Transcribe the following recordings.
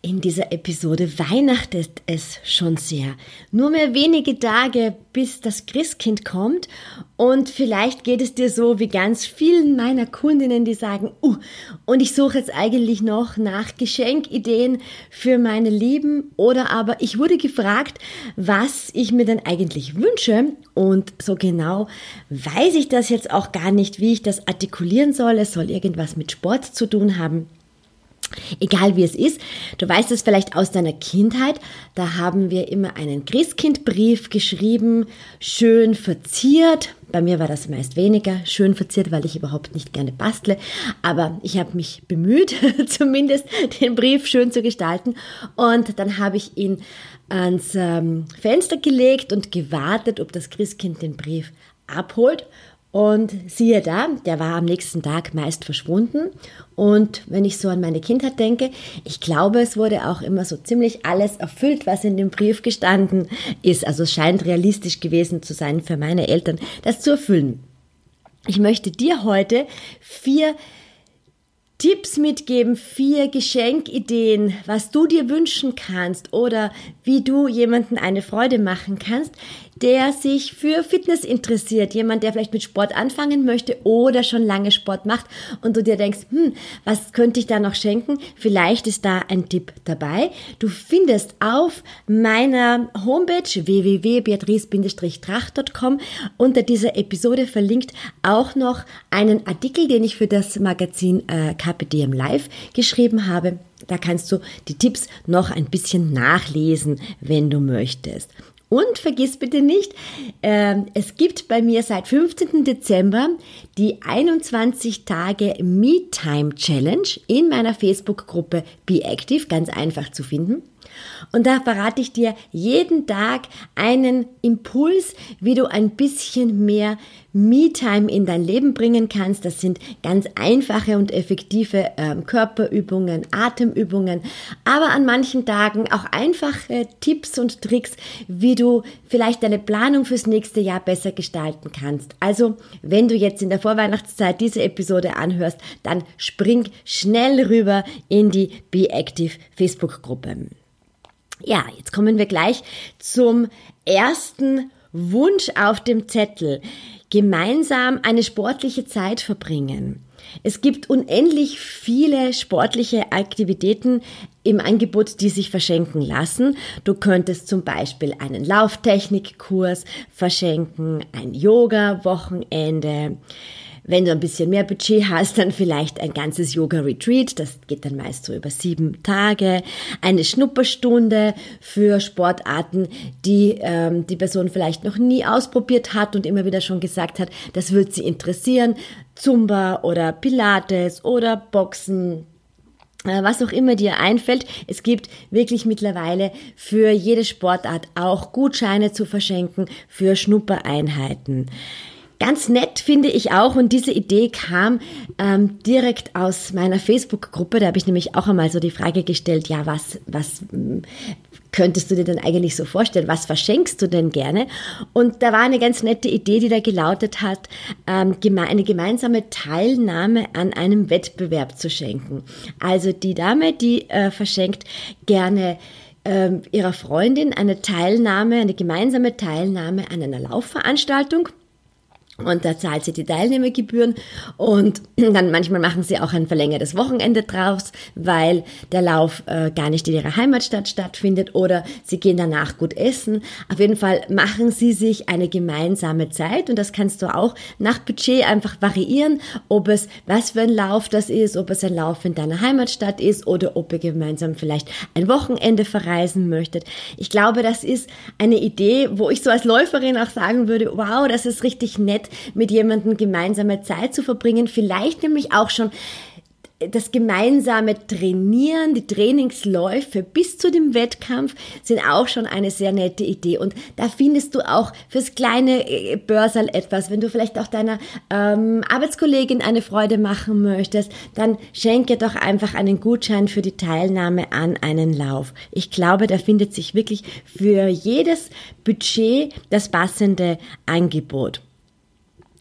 in dieser Episode weihnachtet es schon sehr. Nur mehr wenige Tage, bis das Christkind kommt. Und vielleicht geht es dir so wie ganz vielen meiner Kundinnen, die sagen, uh, und ich suche jetzt eigentlich noch nach Geschenkideen für meine Lieben. Oder aber ich wurde gefragt, was ich mir denn eigentlich wünsche. Und so genau weiß ich das jetzt auch gar nicht, wie ich das artikulieren soll. Es soll irgendwas mit Sport zu tun haben. Egal wie es ist, du weißt es vielleicht aus deiner Kindheit, da haben wir immer einen Christkindbrief geschrieben, schön verziert. Bei mir war das meist weniger schön verziert, weil ich überhaupt nicht gerne bastle, aber ich habe mich bemüht, zumindest den Brief schön zu gestalten. Und dann habe ich ihn ans ähm, Fenster gelegt und gewartet, ob das Christkind den Brief abholt und siehe da, der war am nächsten Tag meist verschwunden. Und wenn ich so an meine Kindheit denke, ich glaube, es wurde auch immer so ziemlich alles erfüllt, was in dem Brief gestanden ist. Also es scheint realistisch gewesen zu sein für meine Eltern, das zu erfüllen. Ich möchte dir heute vier Tipps mitgeben, vier Geschenkideen, was du dir wünschen kannst oder wie du jemanden eine Freude machen kannst, der sich für Fitness interessiert, jemand, der vielleicht mit Sport anfangen möchte oder schon lange Sport macht und du dir denkst, hm, was könnte ich da noch schenken? Vielleicht ist da ein Tipp dabei. Du findest auf meiner Homepage www.beatrice-tracht.com unter dieser Episode verlinkt auch noch einen Artikel, den ich für das Magazin äh, KPDM Live geschrieben habe. Da kannst du die Tipps noch ein bisschen nachlesen, wenn du möchtest. Und vergiss bitte nicht, äh, es gibt bei mir seit 15. Dezember die 21 Tage Me-Time Challenge in meiner Facebook-Gruppe Be Active, ganz einfach zu finden. Und da verrate ich dir jeden Tag einen Impuls, wie du ein bisschen mehr Me-Time in dein Leben bringen kannst. Das sind ganz einfache und effektive ähm, Körperübungen, Atemübungen, aber an manchen Tagen auch einfache Tipps und Tricks, wie du vielleicht deine Planung fürs nächste Jahr besser gestalten kannst. Also, wenn du jetzt in der Vorweihnachtszeit diese Episode anhörst, dann spring schnell rüber in die Be Active Facebook-Gruppe. Ja, jetzt kommen wir gleich zum ersten Wunsch auf dem Zettel. Gemeinsam eine sportliche Zeit verbringen. Es gibt unendlich viele sportliche Aktivitäten im Angebot, die sich verschenken lassen. Du könntest zum Beispiel einen Lauftechnikkurs verschenken, ein Yoga-Wochenende, wenn du ein bisschen mehr Budget hast, dann vielleicht ein ganzes Yoga-Retreat. Das geht dann meist so über sieben Tage. Eine Schnupperstunde für Sportarten, die ähm, die Person vielleicht noch nie ausprobiert hat und immer wieder schon gesagt hat, das wird sie interessieren. Zumba oder Pilates oder Boxen, äh, was auch immer dir einfällt. Es gibt wirklich mittlerweile für jede Sportart auch Gutscheine zu verschenken für Schnuppereinheiten. Ganz nett finde ich auch, und diese Idee kam ähm, direkt aus meiner Facebook-Gruppe. Da habe ich nämlich auch einmal so die Frage gestellt, ja, was, was hm, könntest du dir denn eigentlich so vorstellen? Was verschenkst du denn gerne? Und da war eine ganz nette Idee, die da gelautet hat, ähm, eine gemeinsame Teilnahme an einem Wettbewerb zu schenken. Also die Dame, die äh, verschenkt gerne ähm, ihrer Freundin eine Teilnahme, eine gemeinsame Teilnahme an einer Laufveranstaltung und da zahlt sie die Teilnehmergebühren und dann manchmal machen sie auch ein verlängertes Wochenende draus, weil der Lauf äh, gar nicht in ihrer Heimatstadt stattfindet oder sie gehen danach gut essen. Auf jeden Fall machen sie sich eine gemeinsame Zeit und das kannst du auch nach Budget einfach variieren, ob es was für ein Lauf das ist, ob es ein Lauf in deiner Heimatstadt ist oder ob ihr gemeinsam vielleicht ein Wochenende verreisen möchtet. Ich glaube, das ist eine Idee, wo ich so als Läuferin auch sagen würde, wow, das ist richtig nett mit jemandem gemeinsame Zeit zu verbringen, vielleicht nämlich auch schon das gemeinsame Trainieren, die Trainingsläufe bis zu dem Wettkampf sind auch schon eine sehr nette Idee. Und da findest du auch fürs kleine äh, Börsal etwas. Wenn du vielleicht auch deiner ähm, Arbeitskollegin eine Freude machen möchtest, dann schenke doch einfach einen Gutschein für die Teilnahme an einen Lauf. Ich glaube, da findet sich wirklich für jedes Budget das passende Angebot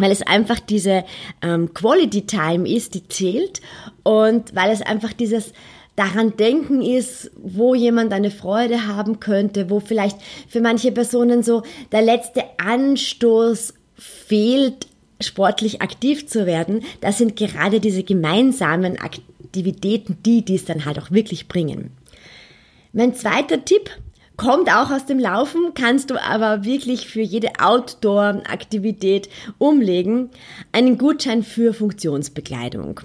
weil es einfach diese ähm, Quality Time ist, die zählt und weil es einfach dieses daran denken ist, wo jemand eine Freude haben könnte, wo vielleicht für manche Personen so der letzte Anstoß fehlt, sportlich aktiv zu werden, das sind gerade diese gemeinsamen Aktivitäten, die dies dann halt auch wirklich bringen. Mein zweiter Tipp kommt auch aus dem Laufen, kannst du aber wirklich für jede Outdoor-Aktivität umlegen. Einen Gutschein für Funktionsbekleidung.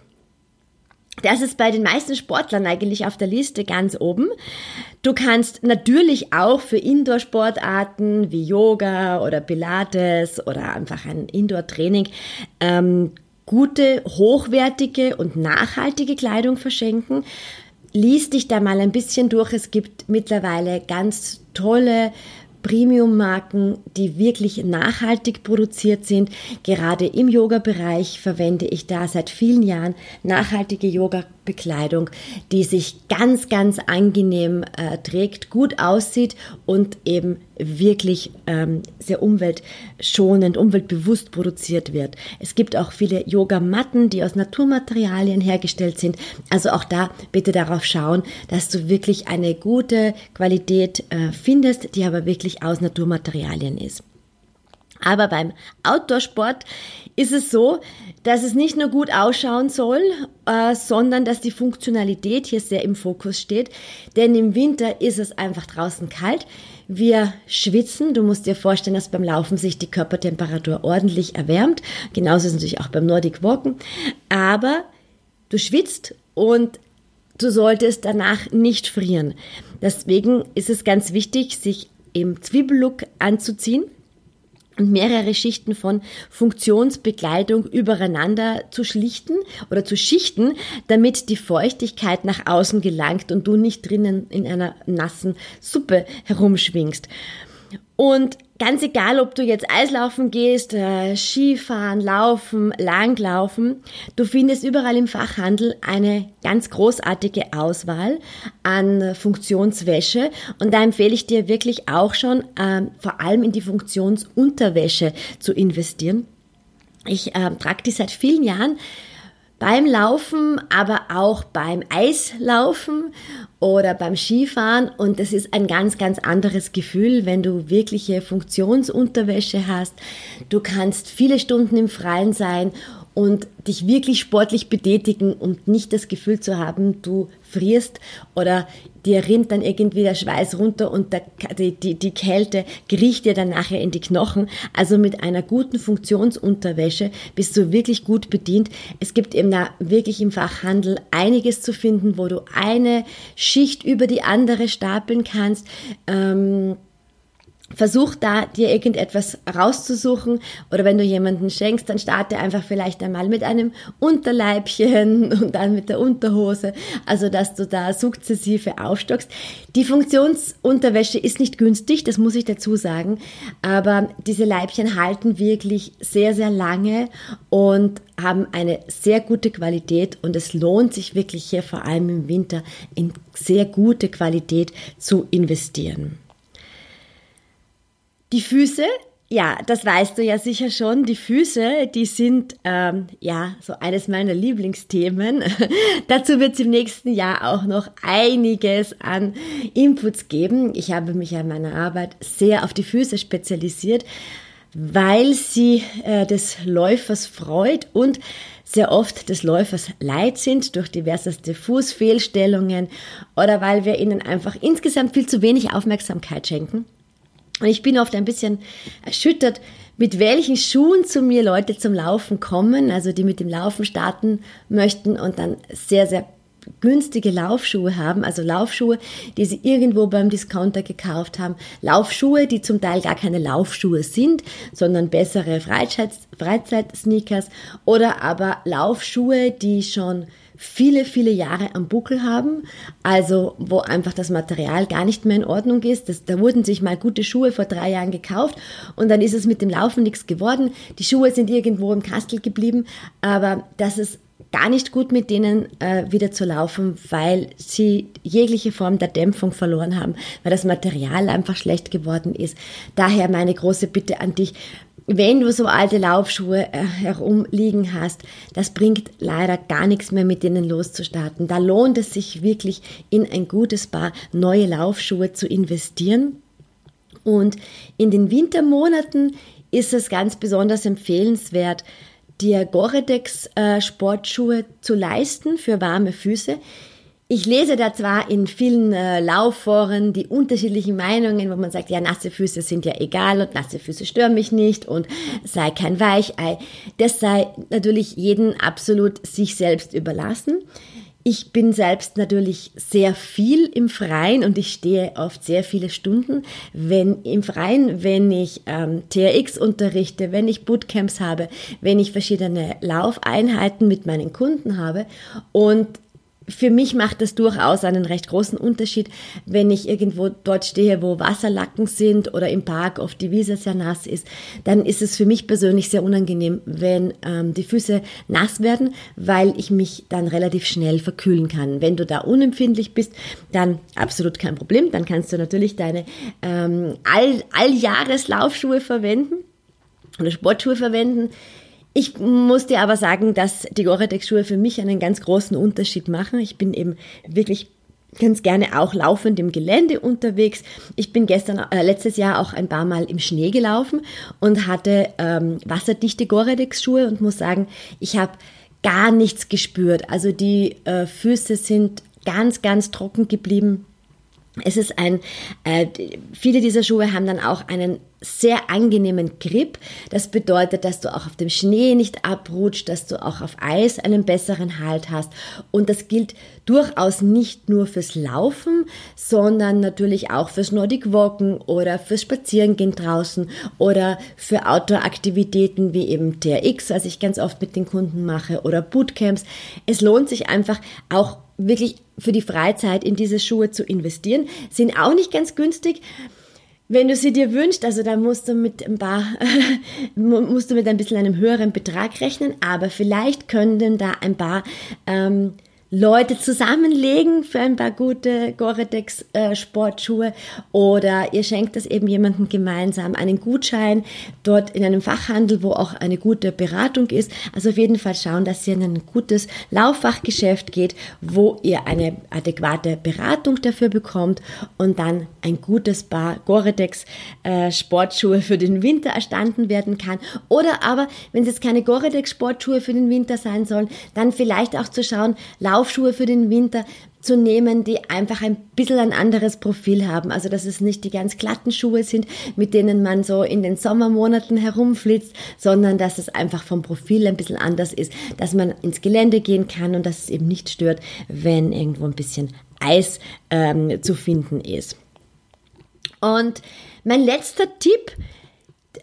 Das ist bei den meisten Sportlern eigentlich auf der Liste ganz oben. Du kannst natürlich auch für Indoor-Sportarten wie Yoga oder Pilates oder einfach ein Indoor-Training ähm, gute, hochwertige und nachhaltige Kleidung verschenken lies dich da mal ein bisschen durch. Es gibt mittlerweile ganz tolle Premium-Marken, die wirklich nachhaltig produziert sind. Gerade im Yoga-Bereich verwende ich da seit vielen Jahren nachhaltige Yoga-Bekleidung, die sich ganz, ganz angenehm äh, trägt, gut aussieht und eben wirklich ähm, sehr umweltschonend, umweltbewusst produziert wird. Es gibt auch viele Yogamatten, die aus Naturmaterialien hergestellt sind. Also auch da bitte darauf schauen, dass du wirklich eine gute Qualität äh, findest, die aber wirklich aus Naturmaterialien ist. Aber beim Outdoor-Sport ist es so, dass es nicht nur gut ausschauen soll, äh, sondern dass die Funktionalität hier sehr im Fokus steht. Denn im Winter ist es einfach draußen kalt. Wir schwitzen. Du musst dir vorstellen, dass beim Laufen sich die Körpertemperatur ordentlich erwärmt. Genauso ist es natürlich auch beim Nordic Walken. Aber du schwitzt und du solltest danach nicht frieren. Deswegen ist es ganz wichtig, sich im Zwiebellook anzuziehen und mehrere Schichten von Funktionsbekleidung übereinander zu schlichten oder zu schichten, damit die Feuchtigkeit nach außen gelangt und du nicht drinnen in einer nassen Suppe herumschwingst. Und ganz egal, ob du jetzt Eislaufen gehst, äh, Skifahren, Laufen, Langlaufen, du findest überall im Fachhandel eine ganz großartige Auswahl an Funktionswäsche. Und da empfehle ich dir wirklich auch schon, äh, vor allem in die Funktionsunterwäsche zu investieren. Ich äh, trage die seit vielen Jahren beim Laufen, aber auch beim Eislaufen oder beim Skifahren. Und das ist ein ganz, ganz anderes Gefühl, wenn du wirkliche Funktionsunterwäsche hast. Du kannst viele Stunden im Freien sein und dich wirklich sportlich betätigen und nicht das Gefühl zu haben, du frierst oder dir rinnt dann irgendwie der Schweiß runter und der, die, die, die Kälte kriecht dir dann nachher in die Knochen. Also mit einer guten Funktionsunterwäsche bist du wirklich gut bedient. Es gibt eben da wirklich im Fachhandel einiges zu finden, wo du eine Schicht über die andere stapeln kannst. Ähm, Versuch da dir irgendetwas rauszusuchen oder wenn du jemanden schenkst, dann starte einfach vielleicht einmal mit einem Unterleibchen und dann mit der Unterhose, also dass du da sukzessive aufstockst. Die Funktionsunterwäsche ist nicht günstig, das muss ich dazu sagen, aber diese Leibchen halten wirklich sehr, sehr lange und haben eine sehr gute Qualität und es lohnt sich wirklich hier vor allem im Winter in sehr gute Qualität zu investieren. Die Füße, ja, das weißt du ja sicher schon. Die Füße, die sind ähm, ja so eines meiner Lieblingsthemen. Dazu wird es im nächsten Jahr auch noch einiges an Inputs geben. Ich habe mich an meiner Arbeit sehr auf die Füße spezialisiert, weil sie äh, des Läufers freut und sehr oft des Läufers leid sind durch diverseste Fußfehlstellungen oder weil wir ihnen einfach insgesamt viel zu wenig Aufmerksamkeit schenken. Und ich bin oft ein bisschen erschüttert, mit welchen Schuhen zu mir Leute zum Laufen kommen, also die mit dem Laufen starten möchten und dann sehr, sehr günstige Laufschuhe haben, also Laufschuhe, die sie irgendwo beim Discounter gekauft haben, Laufschuhe, die zum Teil gar keine Laufschuhe sind, sondern bessere Freizeit, Freizeit-Sneakers oder aber Laufschuhe, die schon viele, viele Jahre am Buckel haben, also wo einfach das Material gar nicht mehr in Ordnung ist. Das, da wurden sich mal gute Schuhe vor drei Jahren gekauft und dann ist es mit dem Laufen nichts geworden. Die Schuhe sind irgendwo im Kastel geblieben, aber das ist gar nicht gut mit denen äh, wieder zu laufen, weil sie jegliche Form der Dämpfung verloren haben, weil das Material einfach schlecht geworden ist. Daher meine große Bitte an dich, wenn du so alte Laufschuhe äh, herumliegen hast, das bringt leider gar nichts mehr mit denen loszustarten. Da lohnt es sich wirklich in ein gutes Paar neue Laufschuhe zu investieren. Und in den Wintermonaten ist es ganz besonders empfehlenswert, dir Gore-Tex äh, Sportschuhe zu leisten für warme Füße. Ich lese da zwar in vielen äh, Laufforen die unterschiedlichen Meinungen, wo man sagt, ja, nasse Füße sind ja egal und nasse Füße stören mich nicht und sei kein Weichei. Das sei natürlich jeden absolut sich selbst überlassen. Ich bin selbst natürlich sehr viel im Freien und ich stehe oft sehr viele Stunden wenn, im Freien, wenn ich ähm, TRX unterrichte, wenn ich Bootcamps habe, wenn ich verschiedene Laufeinheiten mit meinen Kunden habe. Und für mich macht das durchaus einen recht großen Unterschied, wenn ich irgendwo dort stehe, wo Wasserlacken sind oder im Park oft die Wiese sehr nass ist. Dann ist es für mich persönlich sehr unangenehm, wenn ähm, die Füße nass werden, weil ich mich dann relativ schnell verkühlen kann. Wenn du da unempfindlich bist, dann absolut kein Problem. Dann kannst du natürlich deine ähm, All Alljahreslaufschuhe verwenden oder Sportschuhe verwenden. Ich muss dir aber sagen, dass die Gore-Tex-Schuhe für mich einen ganz großen Unterschied machen. Ich bin eben wirklich ganz gerne auch laufend im Gelände unterwegs. Ich bin gestern, äh, letztes Jahr auch ein paar Mal im Schnee gelaufen und hatte ähm, wasserdichte Gore-Tex-Schuhe und muss sagen, ich habe gar nichts gespürt. Also die äh, Füße sind ganz, ganz trocken geblieben. Es ist ein, äh, viele dieser Schuhe haben dann auch einen sehr angenehmen Grip. Das bedeutet, dass du auch auf dem Schnee nicht abrutscht, dass du auch auf Eis einen besseren Halt hast. Und das gilt durchaus nicht nur fürs Laufen, sondern natürlich auch fürs Nordic Walken oder fürs Spazierengehen draußen oder für Outdoor-Aktivitäten wie eben TRX, was ich ganz oft mit den Kunden mache, oder Bootcamps. Es lohnt sich einfach auch wirklich für die Freizeit in diese Schuhe zu investieren. Sind auch nicht ganz günstig. Wenn du sie dir wünschst, also da musst du mit ein paar, musst du mit ein bisschen einem höheren Betrag rechnen, aber vielleicht können da ein paar ähm, Leute zusammenlegen für ein paar gute Gore-Tex äh, oder ihr schenkt das eben jemandem gemeinsam einen Gutschein dort in einem Fachhandel, wo auch eine gute Beratung ist. Also auf jeden Fall schauen, dass ihr in ein gutes Lauffachgeschäft geht, wo ihr eine adäquate Beratung dafür bekommt und dann ein gutes Paar Gore-Tex äh, für den Winter erstanden werden kann. Oder aber, wenn es jetzt keine Gore-Tex Sportschuhe für den Winter sein sollen, dann vielleicht auch zu schauen, Laufschuhe für den Winter zu nehmen, die einfach ein bisschen ein anderes Profil haben. Also dass es nicht die ganz glatten Schuhe sind, mit denen man so in den Sommermonaten herumflitzt, sondern dass es einfach vom Profil ein bisschen anders ist, dass man ins Gelände gehen kann und dass es eben nicht stört, wenn irgendwo ein bisschen Eis ähm, zu finden ist. Und mein letzter Tipp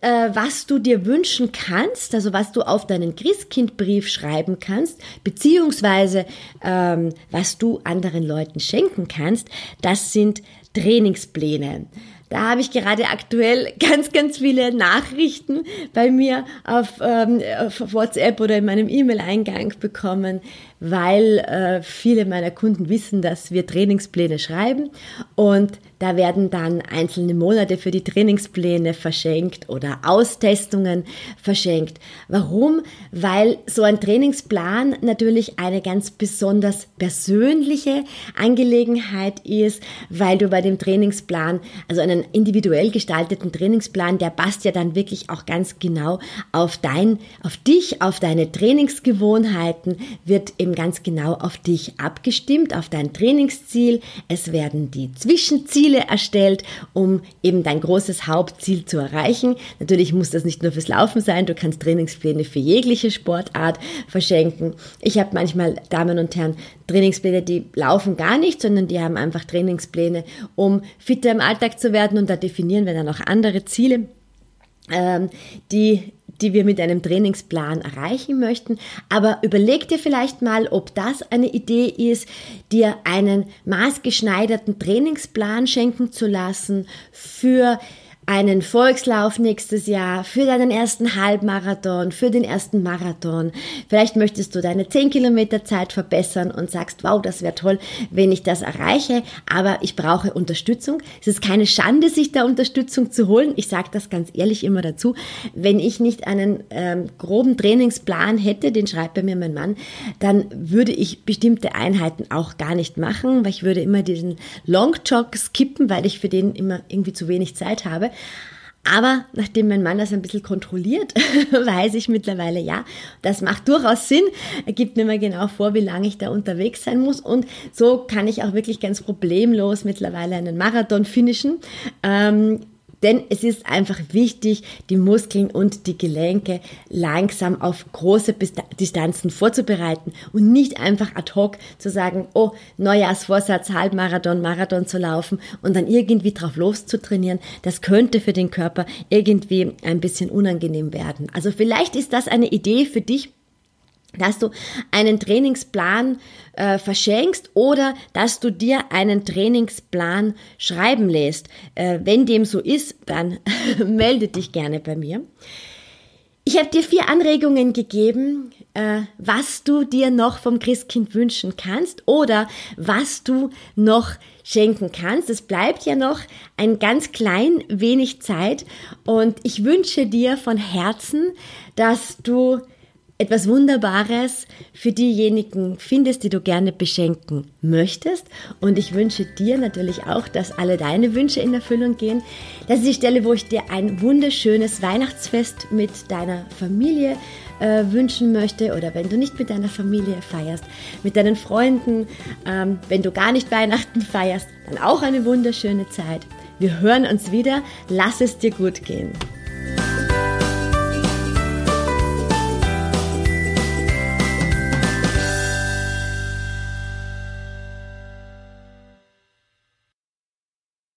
äh, was du dir wünschen kannst, also was du auf deinen Christkindbrief schreiben kannst, beziehungsweise ähm, was du anderen Leuten schenken kannst, das sind Trainingspläne. Da habe ich gerade aktuell ganz, ganz viele Nachrichten bei mir auf, ähm, auf WhatsApp oder in meinem E-Mail-Eingang bekommen, weil äh, viele meiner Kunden wissen, dass wir Trainingspläne schreiben und da werden dann einzelne Monate für die Trainingspläne verschenkt oder Austestungen verschenkt. Warum? Weil so ein Trainingsplan natürlich eine ganz besonders persönliche Angelegenheit ist, weil du bei dem Trainingsplan, also einen individuell gestalteten Trainingsplan, der passt ja dann wirklich auch ganz genau auf dein, auf dich, auf deine Trainingsgewohnheiten, wird eben ganz genau auf dich abgestimmt, auf dein Trainingsziel. Es werden die Zwischenziele Ziele erstellt, um eben dein großes Hauptziel zu erreichen. Natürlich muss das nicht nur fürs Laufen sein, du kannst Trainingspläne für jegliche Sportart verschenken. Ich habe manchmal, Damen und Herren, Trainingspläne, die laufen gar nicht, sondern die haben einfach Trainingspläne, um fitter im Alltag zu werden und da definieren wir dann auch andere Ziele. Ähm, die die wir mit einem Trainingsplan erreichen möchten. Aber überleg dir vielleicht mal, ob das eine Idee ist, dir einen maßgeschneiderten Trainingsplan schenken zu lassen für einen Volkslauf nächstes Jahr, für deinen ersten Halbmarathon, für den ersten Marathon. Vielleicht möchtest du deine 10 Kilometer Zeit verbessern und sagst, wow, das wäre toll, wenn ich das erreiche, aber ich brauche Unterstützung. Es ist keine Schande, sich da Unterstützung zu holen. Ich sage das ganz ehrlich immer dazu. Wenn ich nicht einen ähm, groben Trainingsplan hätte, den schreibt bei mir mein Mann, dann würde ich bestimmte Einheiten auch gar nicht machen, weil ich würde immer diesen Long Jog skippen, weil ich für den immer irgendwie zu wenig Zeit habe. Aber nachdem mein Mann das ein bisschen kontrolliert, weiß ich mittlerweile, ja, das macht durchaus Sinn. Er gibt mir mal genau vor, wie lange ich da unterwegs sein muss. Und so kann ich auch wirklich ganz problemlos mittlerweile einen Marathon finishen. Ähm, denn es ist einfach wichtig, die Muskeln und die Gelenke langsam auf große Distanzen vorzubereiten und nicht einfach ad hoc zu sagen, oh, Neujahrsvorsatz, Halbmarathon, Marathon zu laufen und dann irgendwie drauf loszutrainieren. Das könnte für den Körper irgendwie ein bisschen unangenehm werden. Also vielleicht ist das eine Idee für dich, dass du einen Trainingsplan äh, verschenkst oder dass du dir einen Trainingsplan schreiben lässt. Äh, wenn dem so ist, dann melde dich gerne bei mir. Ich habe dir vier Anregungen gegeben, äh, was du dir noch vom Christkind wünschen kannst oder was du noch schenken kannst. Es bleibt ja noch ein ganz klein wenig Zeit und ich wünsche dir von Herzen, dass du etwas Wunderbares für diejenigen findest, die du gerne beschenken möchtest. Und ich wünsche dir natürlich auch, dass alle deine Wünsche in Erfüllung gehen. Das ist die Stelle, wo ich dir ein wunderschönes Weihnachtsfest mit deiner Familie äh, wünschen möchte oder wenn du nicht mit deiner Familie feierst, mit deinen Freunden, ähm, wenn du gar nicht Weihnachten feierst, dann auch eine wunderschöne Zeit. Wir hören uns wieder. Lass es dir gut gehen.